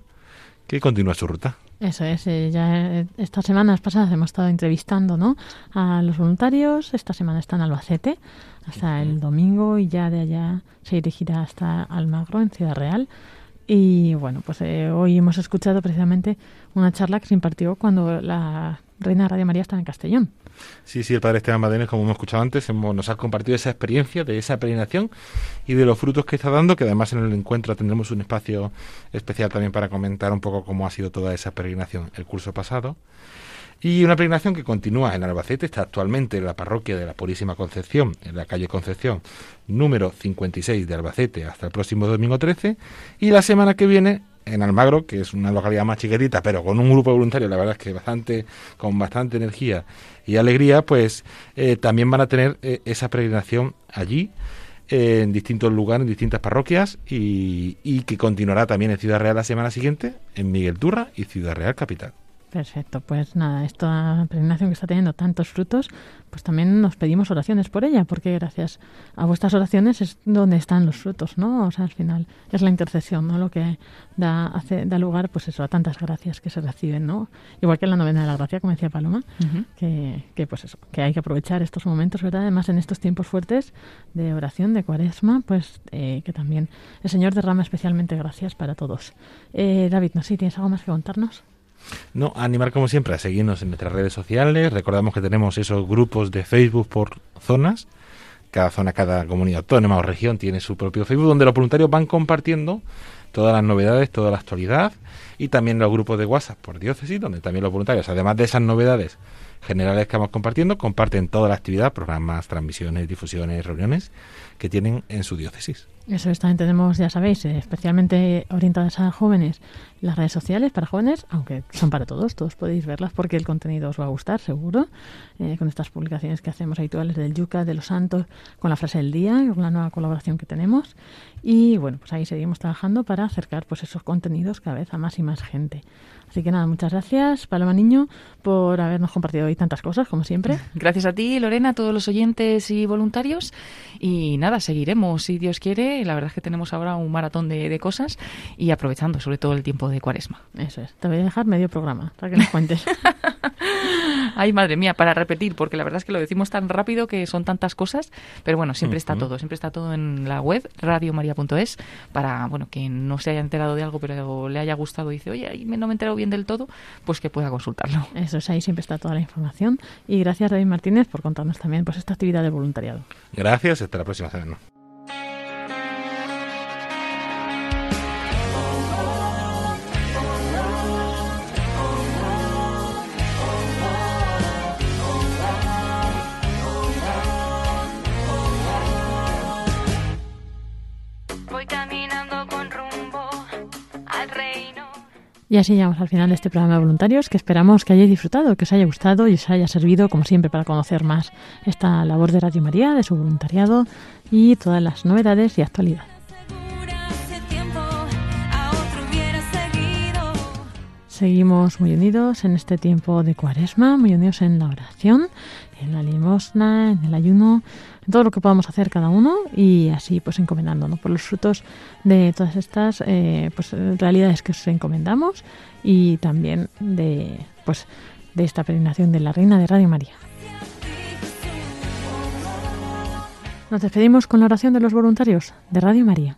que continúa su ruta.
Eso es, eh, ya eh, estas semanas pasadas hemos estado entrevistando ¿no? a los voluntarios. Esta semana está en Albacete hasta el domingo y ya de allá se dirigirá hasta Almagro, en Ciudad Real. Y bueno, pues eh, hoy hemos escuchado precisamente una charla que se impartió cuando la Reina Radio María estaba en Castellón.
Sí, sí, el padre Esteban Madenes, como hemos escuchado antes, hemos- nos ha compartido esa experiencia de esa peregrinación y de los frutos que está dando, que además en el encuentro tendremos un espacio especial también para comentar un poco cómo ha sido toda esa peregrinación el curso pasado. Y una peregrinación que continúa en Albacete, está actualmente en la parroquia de la Purísima Concepción, en la calle Concepción, número 56 de Albacete, hasta el próximo domingo 13. Y la semana que viene en Almagro, que es una localidad más chiquitita, pero con un grupo de voluntarios, la verdad es que bastante, con bastante energía y alegría, pues eh, también van a tener eh, esa peregrinación allí, eh, en distintos lugares, en distintas parroquias, y que continuará también en Ciudad Real la semana siguiente, en Miguel Turra y Ciudad Real Capital.
Perfecto, pues nada, esta peregrinación que está teniendo tantos frutos, pues también nos pedimos oraciones por ella, porque gracias a vuestras oraciones es donde están los frutos, ¿no? O sea, al final es la intercesión, ¿no? Lo que da, hace, da lugar, pues eso, a tantas gracias que se reciben, ¿no? Igual que en la novena de la gracia, como decía Paloma, que, que pues eso, que hay que aprovechar estos momentos, ¿verdad? Además, en estos tiempos fuertes de oración, de cuaresma, pues eh, que también el Señor derrama especialmente gracias para todos. Eh, David, no sé si tienes algo más que contarnos.
No, animar como siempre a seguirnos en nuestras redes sociales. Recordamos que tenemos esos grupos de Facebook por zonas. Cada zona, cada comunidad autónoma o región tiene su propio Facebook donde los voluntarios van compartiendo todas las novedades, toda la actualidad y también los grupos de WhatsApp por diócesis donde también los voluntarios, además de esas novedades generales que vamos compartiendo, comparten toda la actividad, programas, transmisiones, difusiones, reuniones que tienen en su diócesis.
Eso es, también tenemos, ya sabéis, eh, especialmente orientadas a jóvenes, las redes sociales para jóvenes, aunque son para todos, todos podéis verlas porque el contenido os va a gustar, seguro, eh, con estas publicaciones que hacemos habituales del Yuca, de los Santos, con la frase del día, con la nueva colaboración que tenemos. Y bueno, pues ahí seguimos trabajando para acercar pues esos contenidos cada vez a más y más gente. Así que nada, muchas gracias, Paloma Niño, por habernos compartido hoy tantas cosas, como siempre.
Gracias a ti, Lorena, a todos los oyentes y voluntarios. Y nada, seguiremos si Dios quiere. La verdad es que tenemos ahora un maratón de, de cosas y aprovechando sobre todo el tiempo de cuaresma.
Eso es, te voy a dejar medio programa para que nos cuentes.
Ay, madre mía, para repetir, porque la verdad es que lo decimos tan rápido que son tantas cosas, pero bueno, siempre está todo, siempre está todo en la web, radiomaria.es, para, bueno, quien no se haya enterado de algo, pero le haya gustado y dice, oye, no me he enterado bien del todo, pues que pueda consultarlo.
Eso es, ahí siempre está toda la información. Y gracias, David Martínez, por contarnos también pues esta actividad de voluntariado.
Gracias, hasta la próxima semana.
Y así llegamos al final de este programa de voluntarios que esperamos que hayáis disfrutado, que os haya gustado y os haya servido, como siempre, para conocer más esta labor de Radio María, de su voluntariado y todas las novedades y actualidad. Seguimos muy unidos en este tiempo de cuaresma, muy unidos en la oración, en la limosna, en el ayuno, en todo lo que podamos hacer cada uno y así pues encomendándonos por los frutos de todas estas eh, pues realidades que os encomendamos y también de pues de esta peregrinación de la Reina de Radio María. Nos despedimos con la oración de los voluntarios de Radio María.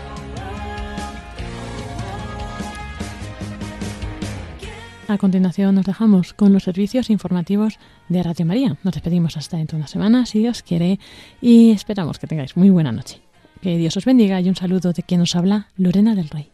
A continuación nos dejamos con los servicios informativos de Radio María. Nos despedimos hasta dentro de una semana, si Dios quiere, y esperamos que tengáis muy buena noche. Que Dios os bendiga y un saludo de quien nos habla, Lorena del Rey.